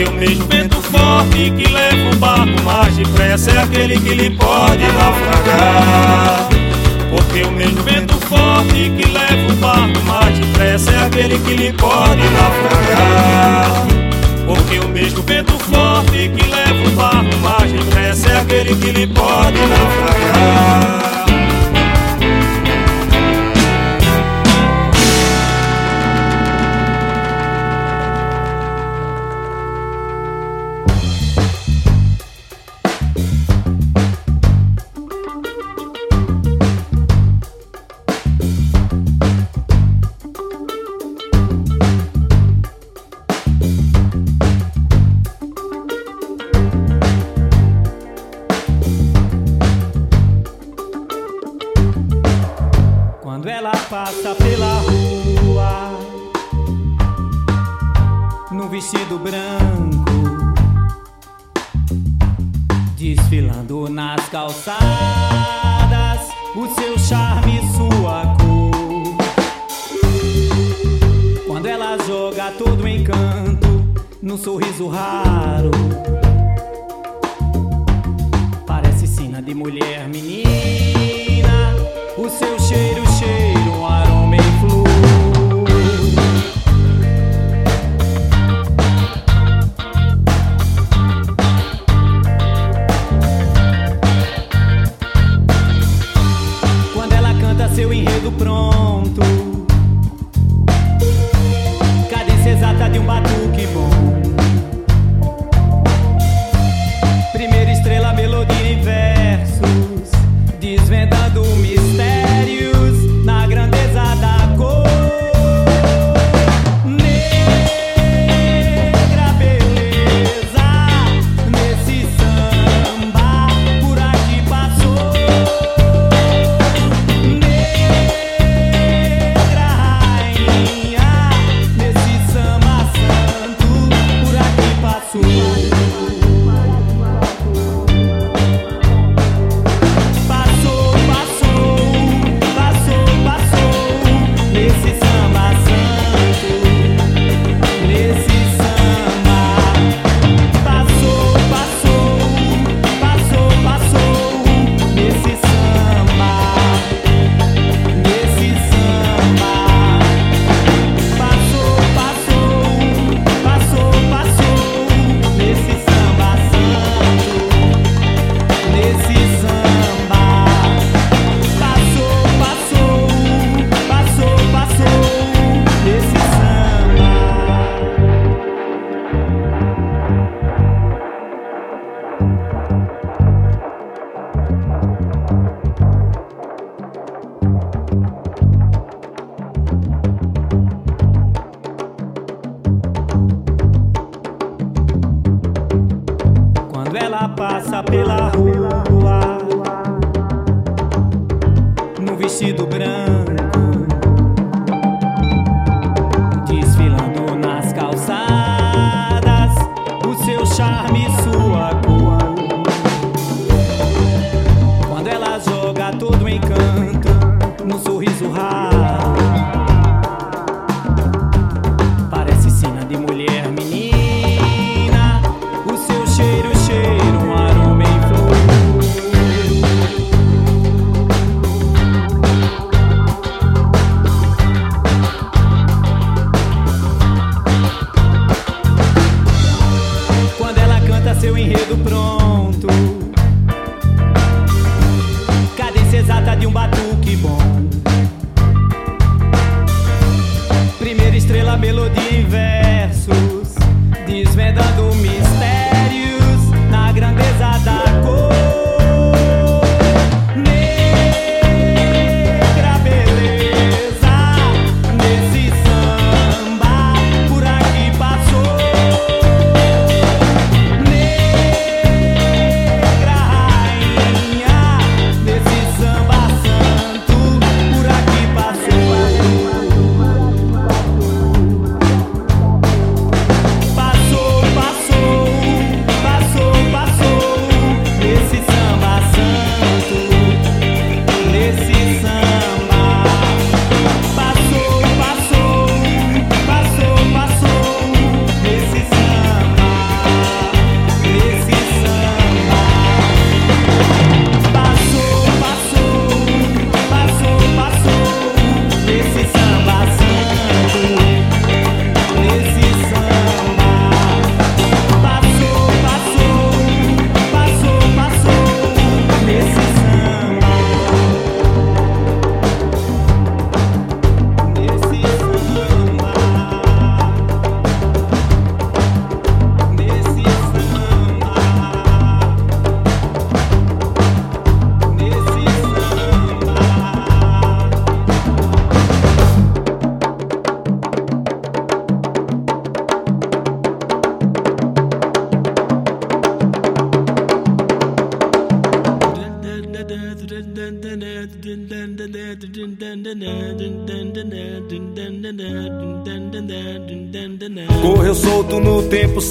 eu mesmo vento forte que leva o barco mais depressa é aquele que lhe pode naufragar. Porque o mesmo vento forte que leva o barco mais depressa é aquele que lhe pode naufragar. Porque o mesmo vento forte que leva o barco mais depressa é aquele que lhe pode naufragar.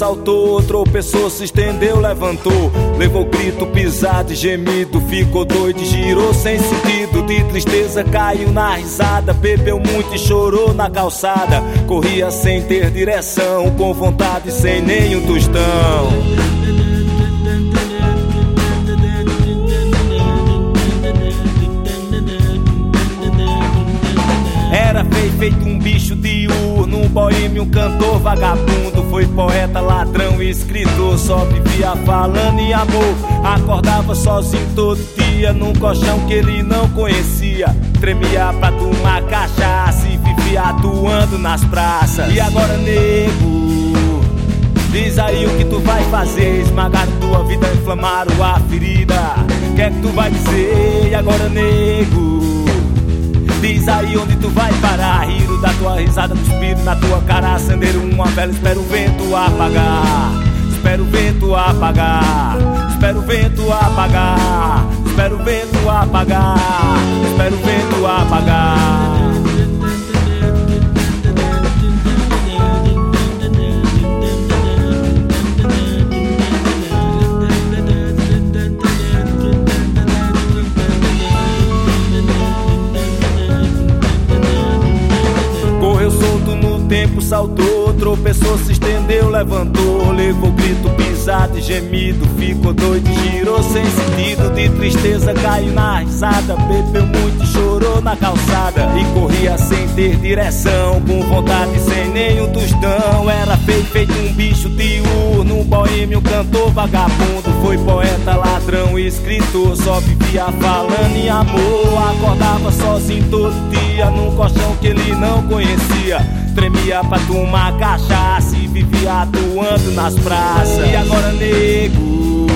Saltou, tropeçou, se estendeu, levantou. Levou grito, pisado e gemido, ficou doido, girou sem sentido. De tristeza caiu na risada, bebeu muito e chorou na calçada. Corria sem ter direção, com vontade, sem nenhum tostão. Boêmio, cantor vagabundo. Foi poeta, ladrão e escritor, só vivia falando em amor. Acordava sozinho todo dia num colchão que ele não conhecia. Tremia pra tomar cachaça e vivia atuando nas praças. E agora, nego, diz aí o que tu vai fazer. Esmagar tua vida, inflamaram a ferida. Que é que tu vai dizer? E agora, nego? Diz aí onde tu vai parar. Riro da tua risada, cuspido na tua cara. Acender uma vela, espero o vento apagar. Espero o vento apagar. Espero o vento apagar. Espero o vento apagar. Espero o vento apagar saltou, tropeçou, se estendeu, levantou, levou grito, pisado e gemido, ficou doido, girou sem sentido, de tristeza caiu na risada, bebeu muito chorou na calçada e corria sem ter direção, com vontade sem nenhum tostão, era feio, feito um bicho diurno, um boêmio, cantor vagabundo, foi poeta, ladrão, escritor, só vivia falando em amor, acordava sozinho todo dia num colchão que ele não conhecia. Tremia pra tomar cachaça e vivia atuando nas praças. E agora, nego,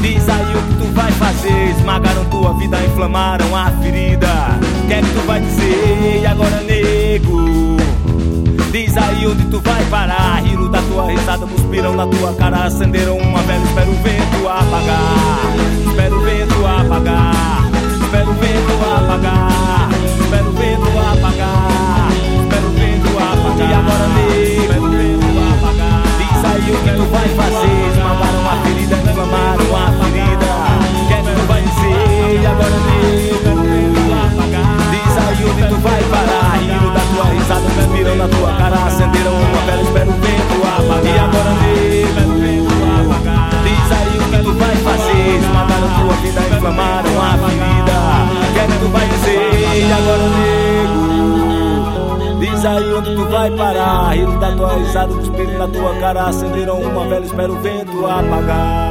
diz aí o que tu vai fazer. Esmagaram tua vida, inflamaram a ferida. Que é que tu vai dizer? E agora, nego, diz aí onde tu vai parar. Riram da tua risada, cuspiram na tua cara. Acenderam uma vela, espero o vento apagar. Na tua cara. Acenderam uma vela, espero o vento apagar.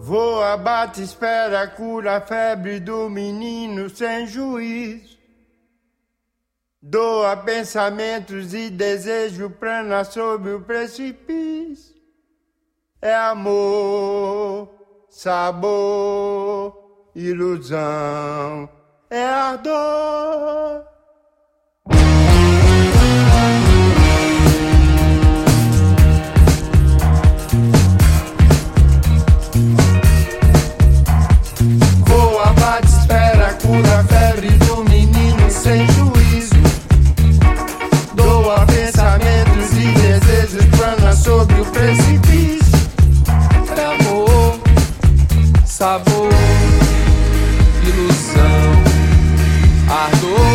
Voa, bate, espera, cura a febre do menino sem juiz. Doa pensamentos e desejo plana sobre o precipício. É amor, sabor, ilusão, é a dor. Voa, bate, espera, cura a febre do menino sem juízo. Doa pensamentos e desejos, plana sobre o precipício. sabor, ilusão, ardor.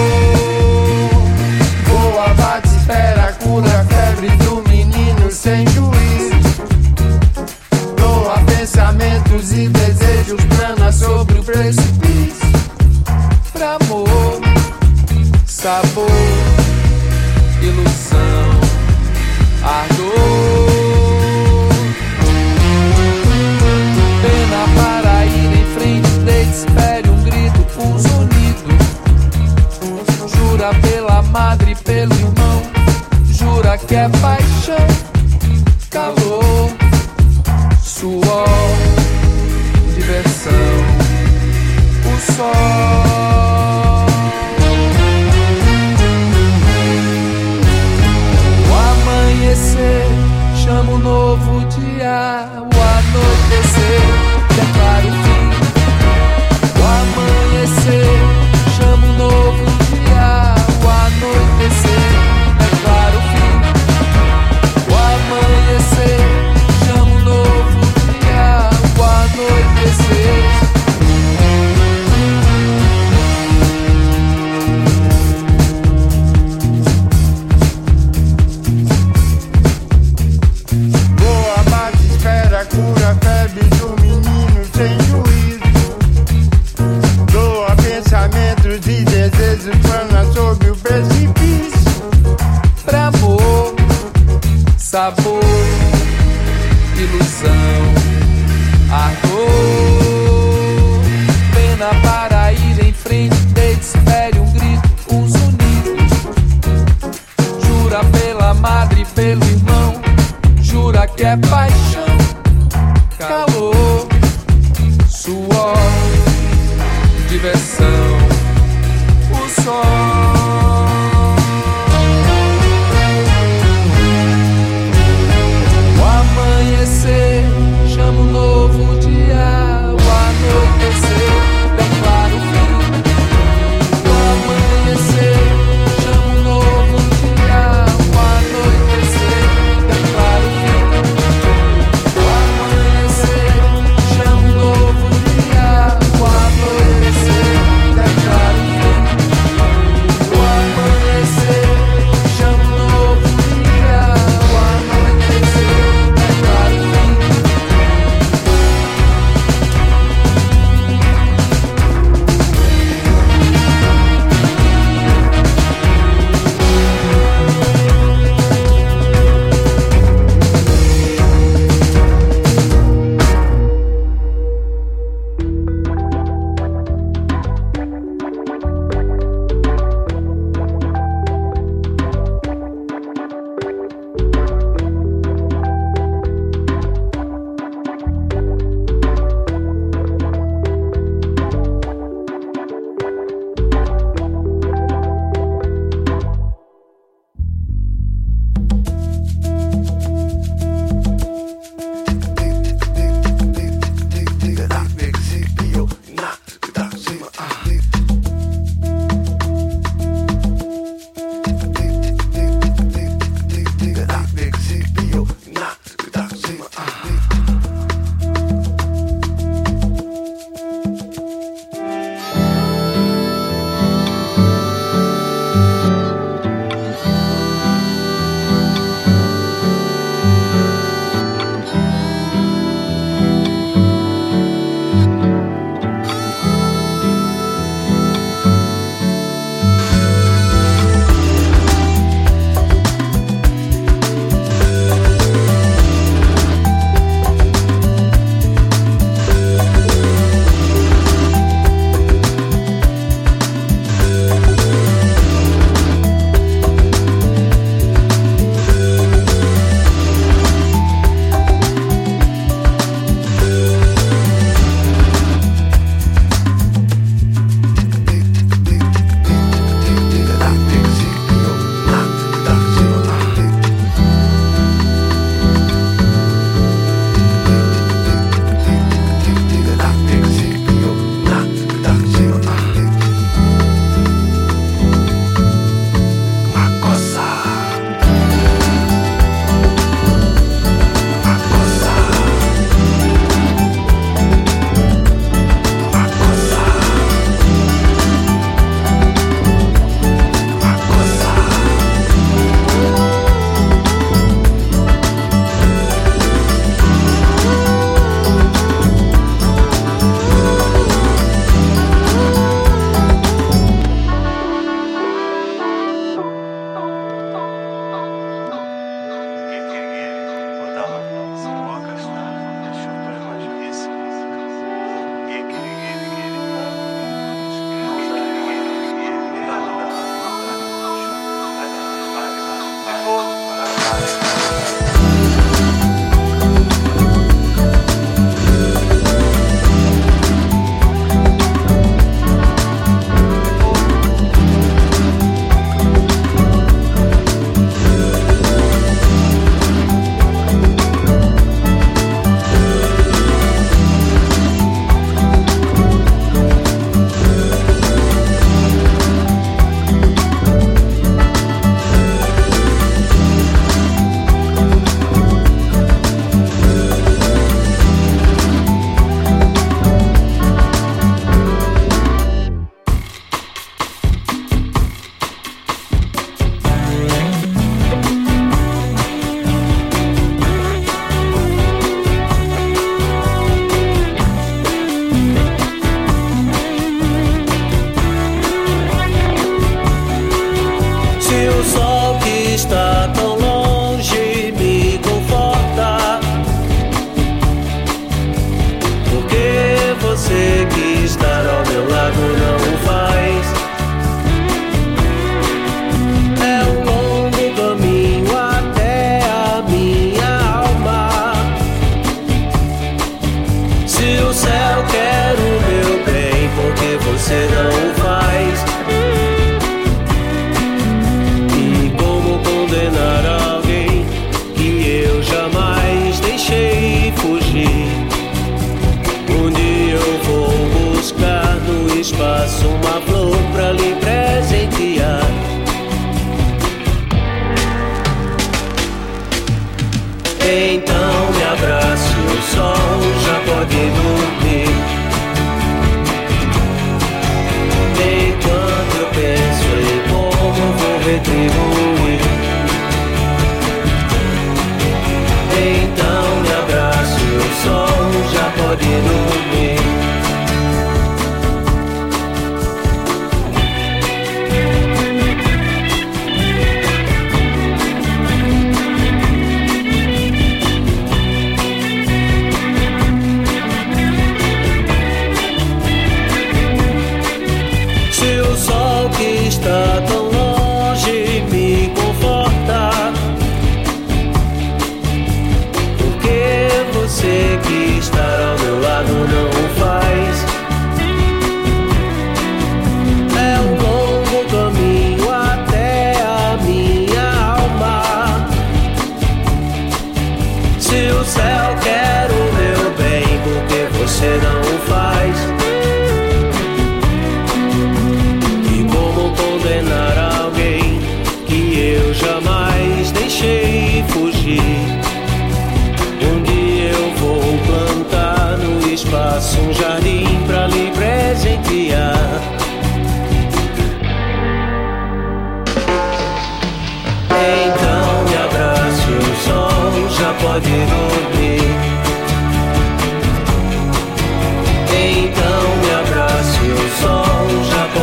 ilusão, a pena para ir em frente, deite, um grito, um unidos, jura pela madre, pelo irmão, jura que é paixão.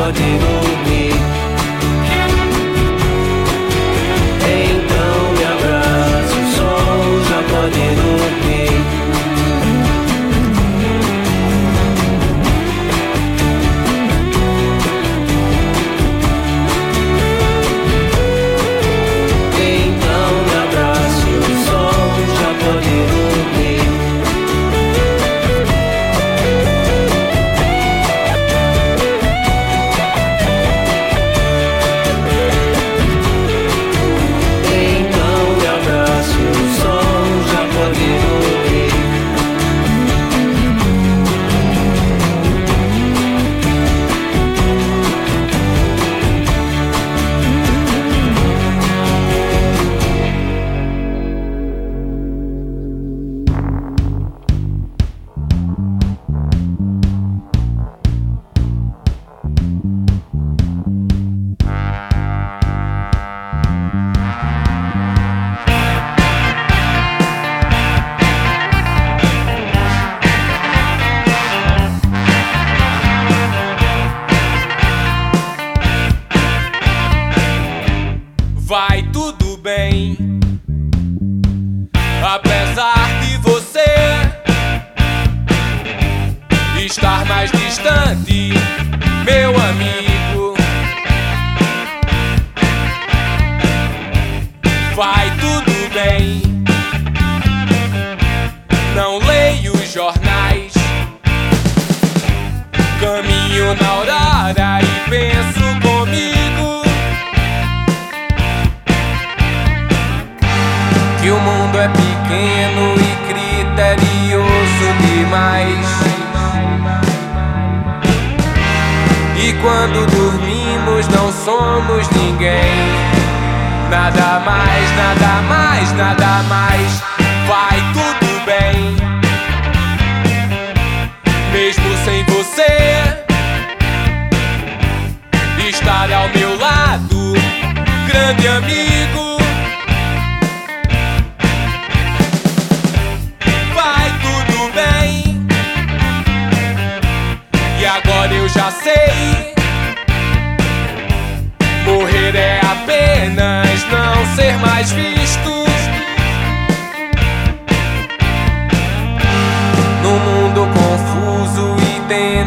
body will be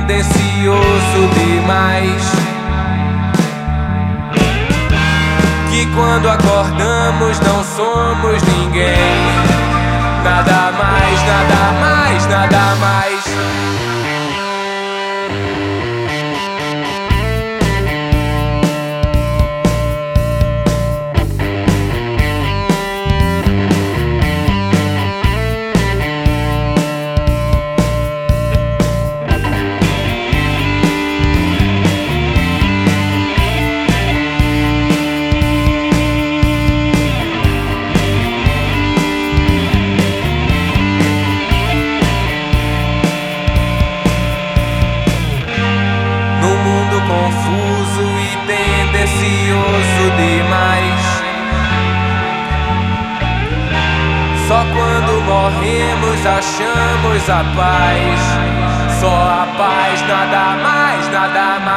tendencioso demais. Que quando acordamos não somos ninguém. Nada mais, nada mais, nada mais. Corremos, achamos a paz. Só a paz, nada mais, nada mais.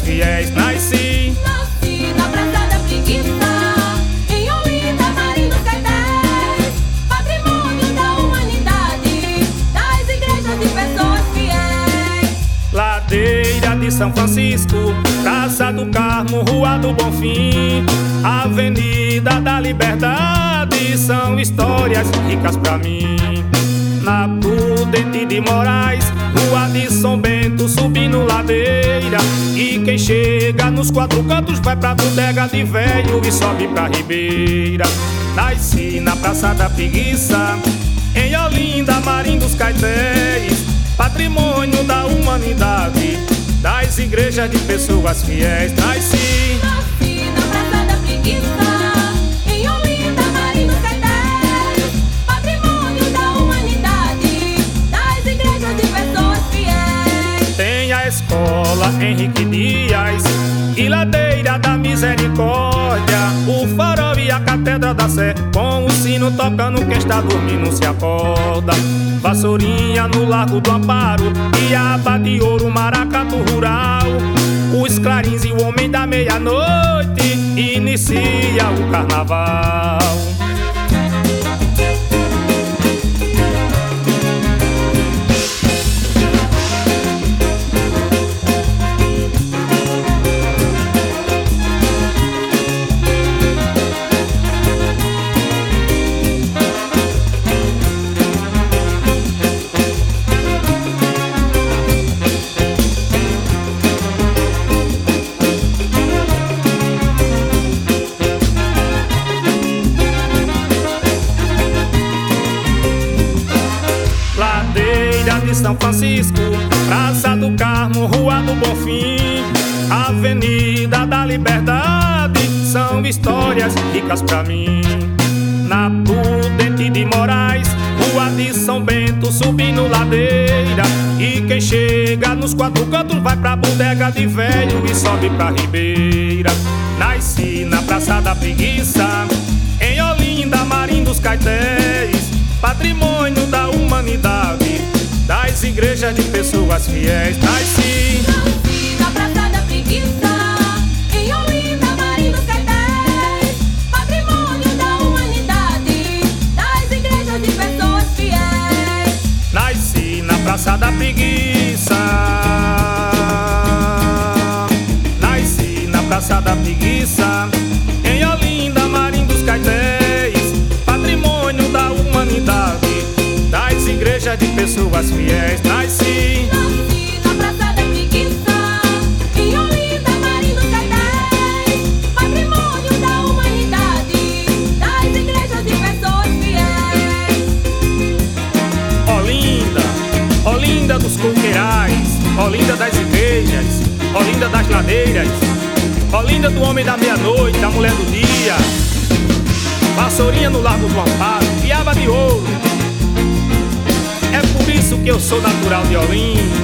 De bodega de velho e sobe pra Ribeira. Nasci na Praça da Preguiça, em Olinda, Marim dos Caetés, patrimônio da humanidade das igrejas de pessoas fiéis. Nasci, nasci na Praça da Preguiça, em Olinda, Marim dos Caetés, patrimônio da humanidade, das igrejas de pessoas fiéis. Tem a escola Henrique Dias e da Misericórdia, o farol e a Catedra da Sé, com o sino tocando, quem está dormindo se acorda. Vassourinha no Largo do Amparo e a aba de ouro, maracatu rural. Os clarins e o homem da meia-noite inicia o carnaval. Francisco, Praça do Carmo, Rua do Bonfim, Avenida da Liberdade, são histórias ricas pra mim. Na Prudente de Moraes, Rua de São Bento, subindo ladeira. E quem chega nos quatro cantos vai pra bodega de velho e sobe pra Ribeira. Nasci na Praça da Preguiça, em Olinda, Marim dos Caetés, patrimônio da humanidade, das igrejas de pessoas fiéis. Nasci, nasci na Praça da Preguiça, em Olinda, Marim dos Caetés, patrimônio da humanidade, das igrejas de pessoas fiéis. Nasci na Praça da Preguiça. Nasci na Praça da Preguiça, pessoas fiéis. Nasci, nasci na Praça da Preguiça, em Olinda, Marim dos Caetés, patrimônio da humanidade, das igrejas de pessoas fiéis. Olinda, Olinda dos coqueirais, Olinda das igrejas, Olinda das ladeiras, Olinda do homem da meia-noite, da mulher do dia, Vassourinha no Largo do Amparo, Piaba de Ouro. Isso que eu sou natural de Olinda.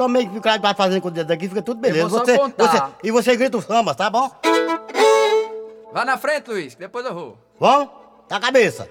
Então, também o cara vai fazendo com o dedo aqui, fica tudo beleza. Eu vou você, você, e você grita o samba, tá bom? Vá na frente, Luiz, depois eu vou. Vamos? Na cabeça.